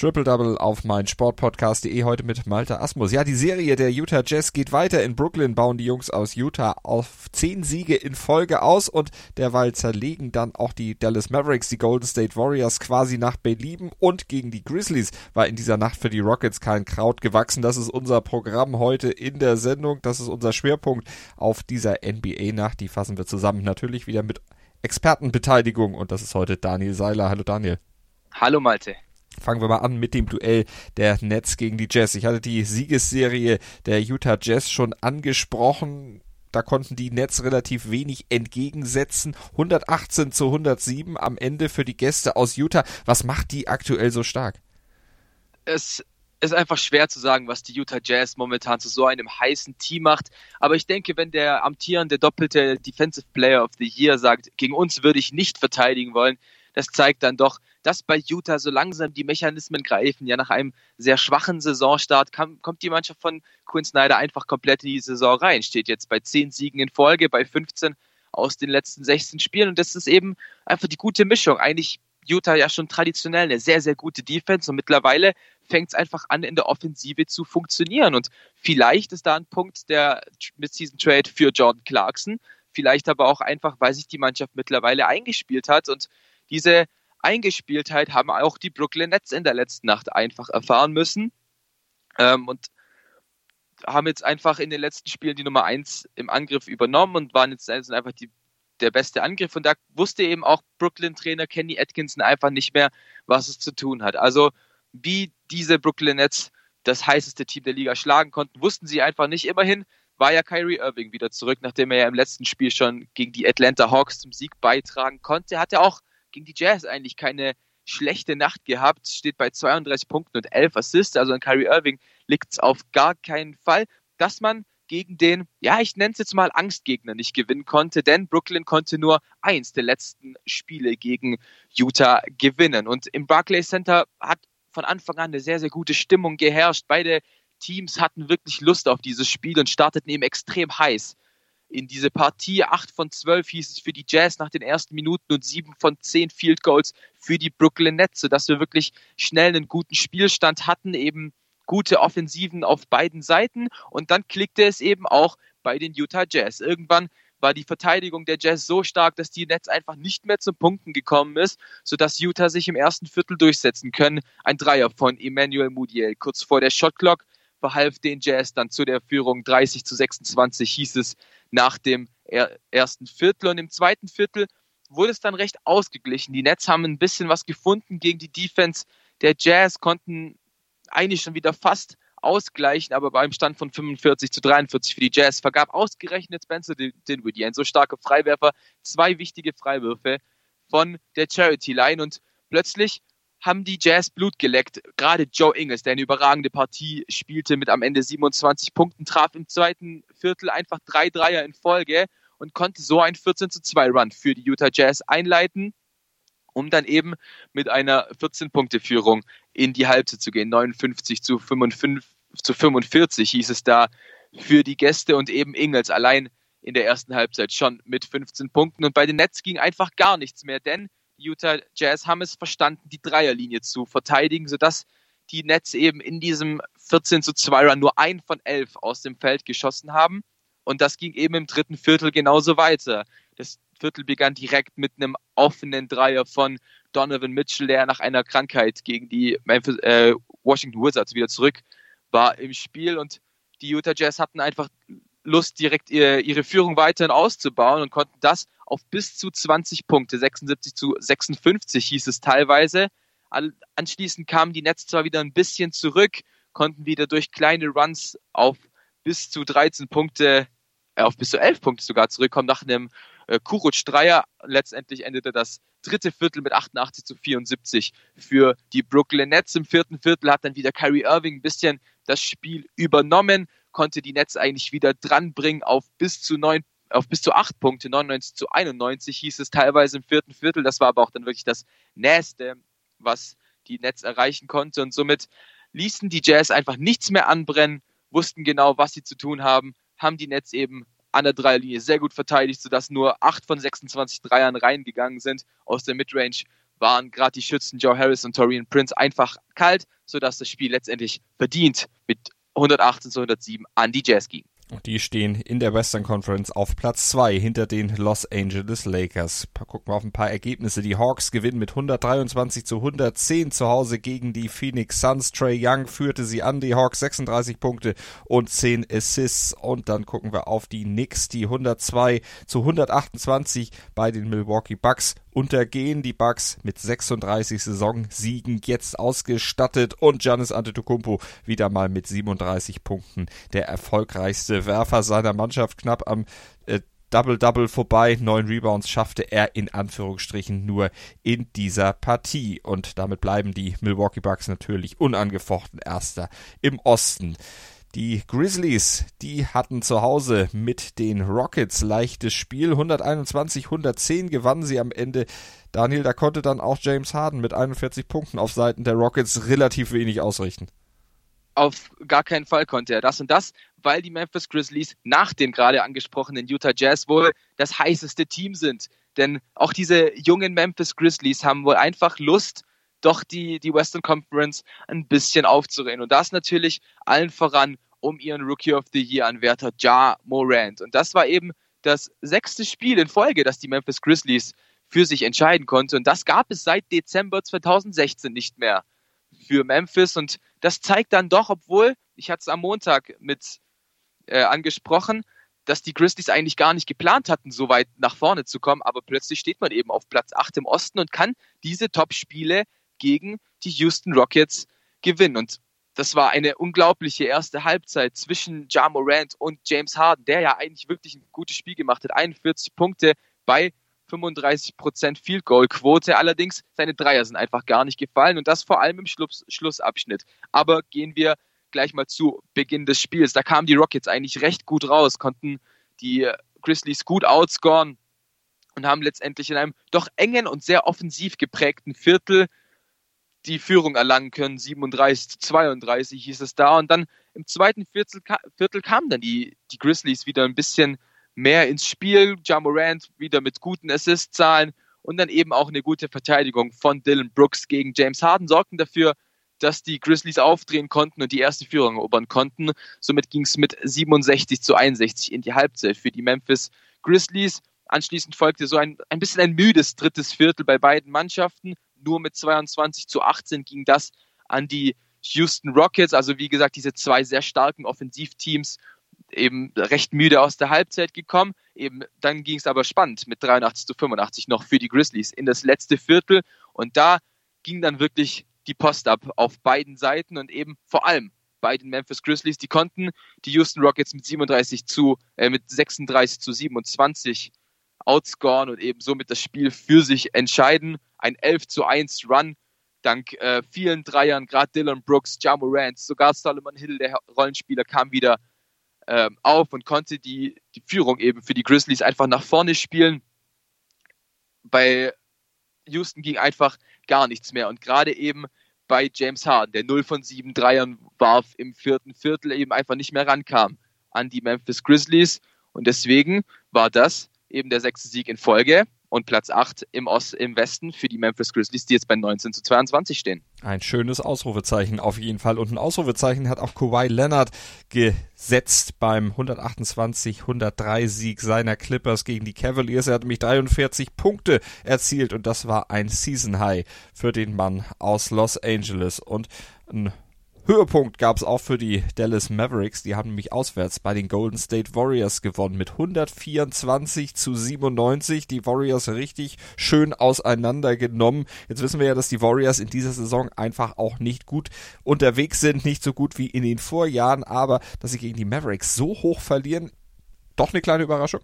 Triple Double auf mein Sportpodcast.de heute mit Malte Asmus. Ja, die Serie der Utah Jazz geht weiter. In Brooklyn bauen die Jungs aus Utah auf zehn Siege in Folge aus und derweil zerlegen dann auch die Dallas Mavericks die Golden State Warriors quasi nach Belieben und gegen die Grizzlies war in dieser Nacht für die Rockets kein Kraut gewachsen. Das ist unser Programm heute in der Sendung. Das ist unser Schwerpunkt auf dieser NBA-Nacht. Die fassen wir zusammen natürlich wieder mit Expertenbeteiligung und das ist heute Daniel Seiler. Hallo Daniel. Hallo Malte. Fangen wir mal an mit dem Duell der Nets gegen die Jazz. Ich hatte die Siegesserie der Utah Jazz schon angesprochen. Da konnten die Nets relativ wenig entgegensetzen. 118 zu 107 am Ende für die Gäste aus Utah. Was macht die aktuell so stark? Es ist einfach schwer zu sagen, was die Utah Jazz momentan zu so einem heißen Team macht. Aber ich denke, wenn der amtierende doppelte Defensive Player of the Year sagt, gegen uns würde ich nicht verteidigen wollen, das zeigt dann doch, dass bei Utah so langsam die Mechanismen greifen. Ja, nach einem sehr schwachen Saisonstart kam, kommt die Mannschaft von Quinn Snyder einfach komplett in die Saison rein. Steht jetzt bei 10 Siegen in Folge, bei 15 aus den letzten 16 Spielen. Und das ist eben einfach die gute Mischung. Eigentlich Utah ja schon traditionell eine sehr, sehr gute Defense und mittlerweile fängt es einfach an, in der Offensive zu funktionieren. Und vielleicht ist da ein Punkt der Mid-Season Trade für Jordan Clarkson. Vielleicht aber auch einfach, weil sich die Mannschaft mittlerweile eingespielt hat und diese Eingespieltheit haben auch die Brooklyn Nets in der letzten Nacht einfach erfahren müssen. Ähm, und haben jetzt einfach in den letzten Spielen die Nummer 1 im Angriff übernommen und waren jetzt sind einfach die, der beste Angriff. Und da wusste eben auch Brooklyn-Trainer Kenny Atkinson einfach nicht mehr, was es zu tun hat. Also wie diese Brooklyn Nets das heißeste Team der Liga schlagen konnten, wussten sie einfach nicht. Immerhin war ja Kyrie Irving wieder zurück, nachdem er ja im letzten Spiel schon gegen die Atlanta Hawks zum Sieg beitragen konnte. Er hatte auch gegen die Jazz eigentlich keine schlechte Nacht gehabt, steht bei 32 Punkten und 11 Assists, also an Kyrie Irving liegt es auf gar keinen Fall, dass man gegen den, ja, ich nenne es jetzt mal Angstgegner nicht gewinnen konnte, denn Brooklyn konnte nur eins der letzten Spiele gegen Utah gewinnen. Und im Barclays Center hat von Anfang an eine sehr, sehr gute Stimmung geherrscht. Beide Teams hatten wirklich Lust auf dieses Spiel und starteten eben extrem heiß in diese Partie. Acht von zwölf hieß es für die Jazz nach den ersten Minuten und sieben von zehn Field Goals für die Brooklyn Nets, sodass wir wirklich schnell einen guten Spielstand hatten, eben gute Offensiven auf beiden Seiten und dann klickte es eben auch bei den Utah Jazz. Irgendwann war die Verteidigung der Jazz so stark, dass die Nets einfach nicht mehr zum Punkten gekommen ist, sodass Utah sich im ersten Viertel durchsetzen können. Ein Dreier von Emmanuel Mudiel kurz vor der Shotclock verhalf den Jazz dann zu der Führung 30 zu 26 hieß es nach dem ersten Viertel. Und im zweiten Viertel wurde es dann recht ausgeglichen. Die Nets haben ein bisschen was gefunden gegen die Defense der Jazz, konnten eigentlich schon wieder fast ausgleichen, aber beim Stand von 45 zu 43 für die Jazz vergab ausgerechnet Spencer Dinwiddie, ein so starker Freiwerfer, zwei wichtige Freiwürfe von der Charity Line und plötzlich haben die Jazz Blut geleckt. Gerade Joe Ingles, der eine überragende Partie spielte mit am Ende 27 Punkten, traf im zweiten Viertel einfach drei Dreier in Folge und konnte so ein 14 zu 2 Run für die Utah Jazz einleiten, um dann eben mit einer 14-Punkte-Führung in die Halbzeit zu gehen. 59 zu 55, zu 45 hieß es da für die Gäste und eben Ingles allein in der ersten Halbzeit schon mit 15 Punkten. Und bei den Nets ging einfach gar nichts mehr, denn Utah Jazz haben es verstanden, die Dreierlinie zu verteidigen, sodass die Nets eben in diesem 14 zu 2 Run nur ein von elf aus dem Feld geschossen haben. Und das ging eben im dritten Viertel genauso weiter. Das Viertel begann direkt mit einem offenen Dreier von Donovan Mitchell, der nach einer Krankheit gegen die Memphis, äh, Washington Wizards wieder zurück war im Spiel. Und die Utah Jazz hatten einfach Lust, direkt ihre, ihre Führung weiterhin auszubauen und konnten das auf bis zu 20 Punkte, 76 zu 56 hieß es teilweise. Anschließend kamen die Nets zwar wieder ein bisschen zurück, konnten wieder durch kleine Runs auf bis zu 13 Punkte, äh, auf bis zu 11 Punkte sogar zurückkommen nach einem äh, Kuruc-Dreier. Letztendlich endete das dritte Viertel mit 88 zu 74 für die Brooklyn Nets. Im vierten Viertel hat dann wieder Kyrie Irving ein bisschen das Spiel übernommen, konnte die Nets eigentlich wieder dranbringen auf bis zu neun auf bis zu acht Punkte, 99 zu 91 hieß es teilweise im vierten Viertel. Das war aber auch dann wirklich das Nächste, was die Nets erreichen konnte. Und somit ließen die Jazz einfach nichts mehr anbrennen, wussten genau, was sie zu tun haben, haben die Nets eben an der Dreierlinie sehr gut verteidigt, sodass nur 8 von 26 Dreiern reingegangen sind. Aus der Midrange waren gerade die Schützen Joe Harris und Torian Prince einfach kalt, sodass das Spiel letztendlich verdient mit 118 zu 107 an die Jazz ging. Und die stehen in der Western Conference auf Platz zwei hinter den Los Angeles Lakers. Gucken wir auf ein paar Ergebnisse. Die Hawks gewinnen mit 123 zu 110 zu Hause gegen die Phoenix Suns. Trey Young führte sie an. Die Hawks 36 Punkte und 10 Assists. Und dann gucken wir auf die Knicks, die 102 zu 128 bei den Milwaukee Bucks untergehen die Bucks mit 36 Saisonsiegen jetzt ausgestattet und Giannis Antetokounmpo wieder mal mit 37 Punkten der erfolgreichste Werfer seiner Mannschaft knapp am äh, Double-Double vorbei. Neun Rebounds schaffte er in Anführungsstrichen nur in dieser Partie. Und damit bleiben die Milwaukee Bucks natürlich unangefochten Erster im Osten. Die Grizzlies, die hatten zu Hause mit den Rockets leichtes Spiel. 121, 110 gewannen sie am Ende. Daniel, da konnte dann auch James Harden mit 41 Punkten auf Seiten der Rockets relativ wenig ausrichten. Auf gar keinen Fall konnte er das und das, weil die Memphis Grizzlies nach den gerade angesprochenen Utah Jazz wohl das heißeste Team sind. Denn auch diese jungen Memphis Grizzlies haben wohl einfach Lust, doch die, die Western Conference ein bisschen aufzureden. Und das natürlich allen voran um ihren Rookie of the Year Anwärter Ja Morant. Und das war eben das sechste Spiel in Folge, das die Memphis Grizzlies für sich entscheiden konnte. Und das gab es seit Dezember 2016 nicht mehr für Memphis. Und das zeigt dann doch, obwohl, ich hatte es am Montag mit äh, angesprochen, dass die Grizzlies eigentlich gar nicht geplant hatten, so weit nach vorne zu kommen, aber plötzlich steht man eben auf Platz 8 im Osten und kann diese Top-Spiele gegen die Houston Rockets gewinnen. Und das war eine unglaubliche erste Halbzeit zwischen Ja Morant und James Harden, der ja eigentlich wirklich ein gutes Spiel gemacht hat. 41 Punkte bei 35% Field Goal Quote. Allerdings seine Dreier sind einfach gar nicht gefallen und das vor allem im Schluss, Schlussabschnitt. Aber gehen wir gleich mal zu Beginn des Spiels. Da kamen die Rockets eigentlich recht gut raus, konnten die Grizzlies gut outscoren und haben letztendlich in einem doch engen und sehr offensiv geprägten Viertel die Führung erlangen können. 37 zu 32 hieß es da. Und dann im zweiten Viertel, Viertel kamen dann die, die Grizzlies wieder ein bisschen mehr ins Spiel. Ja Morant wieder mit guten Assist-Zahlen und dann eben auch eine gute Verteidigung von Dylan Brooks gegen James Harden sorgten dafür, dass die Grizzlies aufdrehen konnten und die erste Führung erobern konnten. Somit ging es mit 67 zu 61 in die Halbzeit für die Memphis Grizzlies. Anschließend folgte so ein, ein bisschen ein müdes drittes Viertel bei beiden Mannschaften nur mit 22 zu 18 ging das an die Houston Rockets. Also wie gesagt, diese zwei sehr starken Offensivteams eben recht müde aus der Halbzeit gekommen. Eben dann ging es aber spannend mit 83 zu 85 noch für die Grizzlies in das letzte Viertel und da ging dann wirklich die Post ab auf beiden Seiten und eben vor allem bei den Memphis Grizzlies. Die konnten die Houston Rockets mit 37 zu äh, mit 36 zu 27 outscoren und eben somit das Spiel für sich entscheiden. Ein 11 zu 1 Run dank äh, vielen Dreiern, gerade Dylan Brooks, Ja Morant, sogar Solomon Hill, der Rollenspieler, kam wieder äh, auf und konnte die, die Führung eben für die Grizzlies einfach nach vorne spielen. Bei Houston ging einfach gar nichts mehr und gerade eben bei James Harden, der 0 von 7 Dreiern warf im vierten Viertel, eben einfach nicht mehr rankam an die Memphis Grizzlies und deswegen war das eben der sechste Sieg in Folge und Platz 8 im, im Westen für die Memphis Grizzlies, die jetzt bei 19 zu 22 stehen. Ein schönes Ausrufezeichen auf jeden Fall. Und ein Ausrufezeichen hat auch Kawhi Leonard gesetzt beim 128-103 Sieg seiner Clippers gegen die Cavaliers. Er hat nämlich 43 Punkte erzielt und das war ein Season High für den Mann aus Los Angeles. Und ein Höhepunkt gab es auch für die Dallas Mavericks. Die haben nämlich auswärts bei den Golden State Warriors gewonnen mit 124 zu 97. Die Warriors richtig schön auseinandergenommen. Jetzt wissen wir ja, dass die Warriors in dieser Saison einfach auch nicht gut unterwegs sind. Nicht so gut wie in den Vorjahren. Aber dass sie gegen die Mavericks so hoch verlieren, doch eine kleine Überraschung.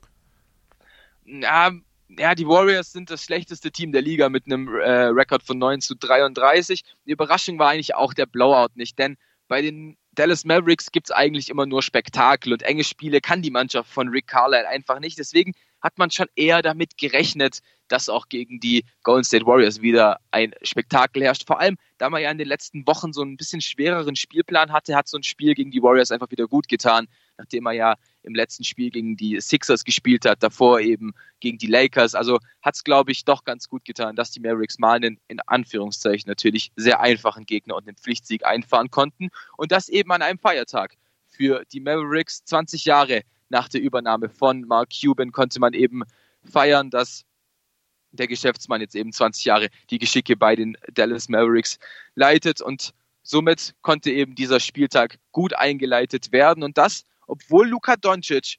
Ja, ja, die Warriors sind das schlechteste Team der Liga mit einem äh, Rekord von 9 zu 33. Die Überraschung war eigentlich auch der Blowout nicht, denn bei den Dallas Mavericks gibt es eigentlich immer nur Spektakel und enge Spiele kann die Mannschaft von Rick Carlisle einfach nicht. Deswegen hat man schon eher damit gerechnet, dass auch gegen die Golden State Warriors wieder ein Spektakel herrscht. Vor allem, da man ja in den letzten Wochen so ein bisschen schwereren Spielplan hatte, hat so ein Spiel gegen die Warriors einfach wieder gut getan. Nachdem er ja im letzten Spiel gegen die Sixers gespielt hat, davor eben gegen die Lakers. Also hat es, glaube ich, doch ganz gut getan, dass die Mavericks mal einen, in Anführungszeichen natürlich, sehr einfachen Gegner und einen Pflichtsieg einfahren konnten. Und das eben an einem Feiertag. Für die Mavericks 20 Jahre nach der Übernahme von Mark Cuban konnte man eben feiern, dass der Geschäftsmann jetzt eben 20 Jahre die Geschicke bei den Dallas Mavericks leitet und somit konnte eben dieser Spieltag gut eingeleitet werden und das, obwohl Luka Doncic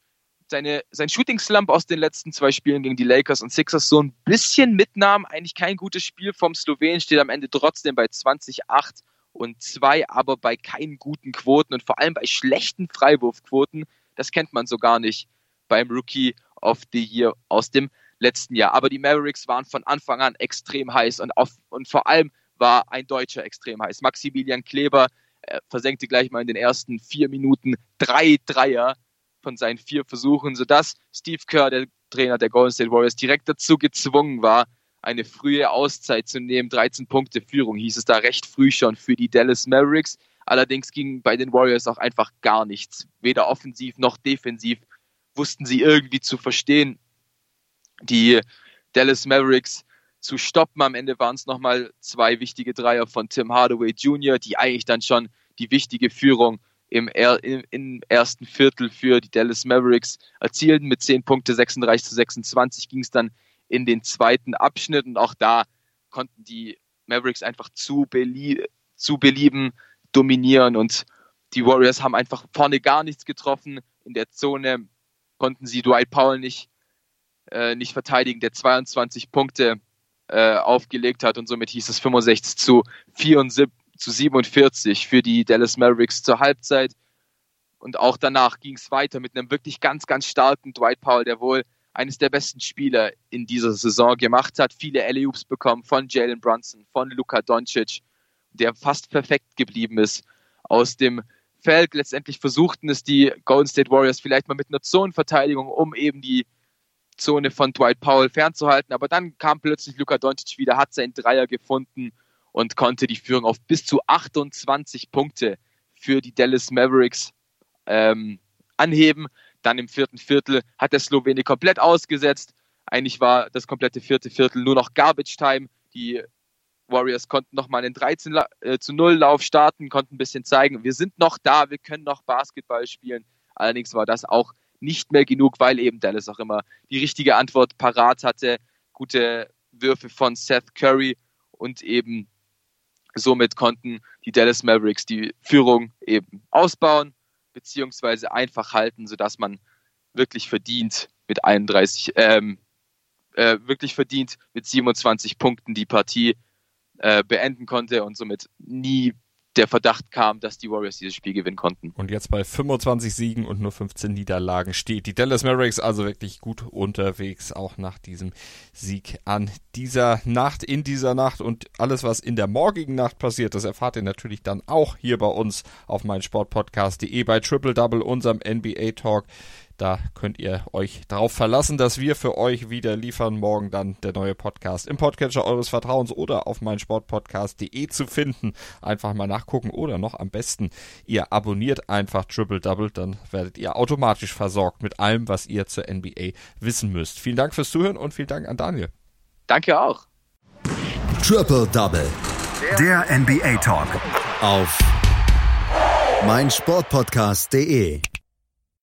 seine, sein Shooting Slump aus den letzten zwei Spielen gegen die Lakers und Sixers so ein bisschen mitnahm. Eigentlich kein gutes Spiel vom Slowen, steht am Ende trotzdem bei 20, 8 und 2, aber bei keinen guten Quoten und vor allem bei schlechten Freiwurfquoten. Das kennt man so gar nicht beim Rookie of the Year aus dem letzten Jahr. Aber die Mavericks waren von Anfang an extrem heiß und, auf, und vor allem war ein Deutscher extrem heiß. Maximilian Kleber versenkte gleich mal in den ersten vier Minuten drei Dreier von seinen vier Versuchen, sodass Steve Kerr, der Trainer der Golden State Warriors, direkt dazu gezwungen war, eine frühe Auszeit zu nehmen. 13 Punkte Führung hieß es da recht früh schon für die Dallas Mavericks. Allerdings ging bei den Warriors auch einfach gar nichts. Weder offensiv noch defensiv wussten sie irgendwie zu verstehen. Die Dallas Mavericks zu stoppen. Am Ende waren es nochmal zwei wichtige Dreier von Tim Hardaway Jr., die eigentlich dann schon die wichtige Führung im, er im, im, ersten Viertel für die Dallas Mavericks erzielten. Mit 10 Punkte 36 zu 26 ging es dann in den zweiten Abschnitt und auch da konnten die Mavericks einfach zu, belie zu belieben dominieren und die Warriors haben einfach vorne gar nichts getroffen. In der Zone konnten sie Dwight Powell nicht, äh, nicht verteidigen, der 22 Punkte äh, aufgelegt hat und somit hieß es 65 zu 74 zu 47 für die Dallas Mavericks zur Halbzeit. Und auch danach ging es weiter mit einem wirklich ganz, ganz starken Dwight Powell, der wohl eines der besten Spieler in dieser Saison gemacht hat. Viele alley bekommen von Jalen Brunson, von Luka Doncic, der fast perfekt geblieben ist aus dem Feld. Letztendlich versuchten es die Golden State Warriors vielleicht mal mit einer Zonenverteidigung, um eben die Zone von Dwight Powell fernzuhalten. Aber dann kam plötzlich Luka Doncic wieder, hat seinen Dreier gefunden und konnte die Führung auf bis zu 28 Punkte für die Dallas Mavericks ähm, anheben. Dann im vierten Viertel hat der Slowene komplett ausgesetzt. Eigentlich war das komplette vierte Viertel nur noch Garbage Time. Die Warriors konnten nochmal einen 13 äh, zu 0 Lauf starten, konnten ein bisschen zeigen, wir sind noch da, wir können noch Basketball spielen. Allerdings war das auch nicht mehr genug, weil eben Dallas auch immer die richtige Antwort parat hatte. Gute Würfe von Seth Curry und eben somit konnten die Dallas Mavericks die Führung eben ausbauen beziehungsweise einfach halten, sodass man wirklich verdient mit 31, ähm, äh, wirklich verdient mit 27 Punkten die Partie äh, beenden konnte und somit nie der Verdacht kam, dass die Warriors dieses Spiel gewinnen konnten. Und jetzt bei 25 Siegen und nur 15 Niederlagen steht die Dallas Mavericks also wirklich gut unterwegs, auch nach diesem Sieg an dieser Nacht, in dieser Nacht und alles, was in der morgigen Nacht passiert, das erfahrt ihr natürlich dann auch hier bei uns auf meinsportpodcast.de bei Triple Double, unserem NBA Talk. Da könnt ihr euch darauf verlassen, dass wir für euch wieder liefern. Morgen dann der neue Podcast im Podcatcher eures Vertrauens oder auf meinsportpodcast.de zu finden. Einfach mal nachgucken oder noch am besten, ihr abonniert einfach Triple Double, dann werdet ihr automatisch versorgt mit allem, was ihr zur NBA wissen müsst. Vielen Dank fürs Zuhören und vielen Dank an Daniel. Danke auch. Triple Double. Der NBA Talk. Auf meinsportpodcast.de.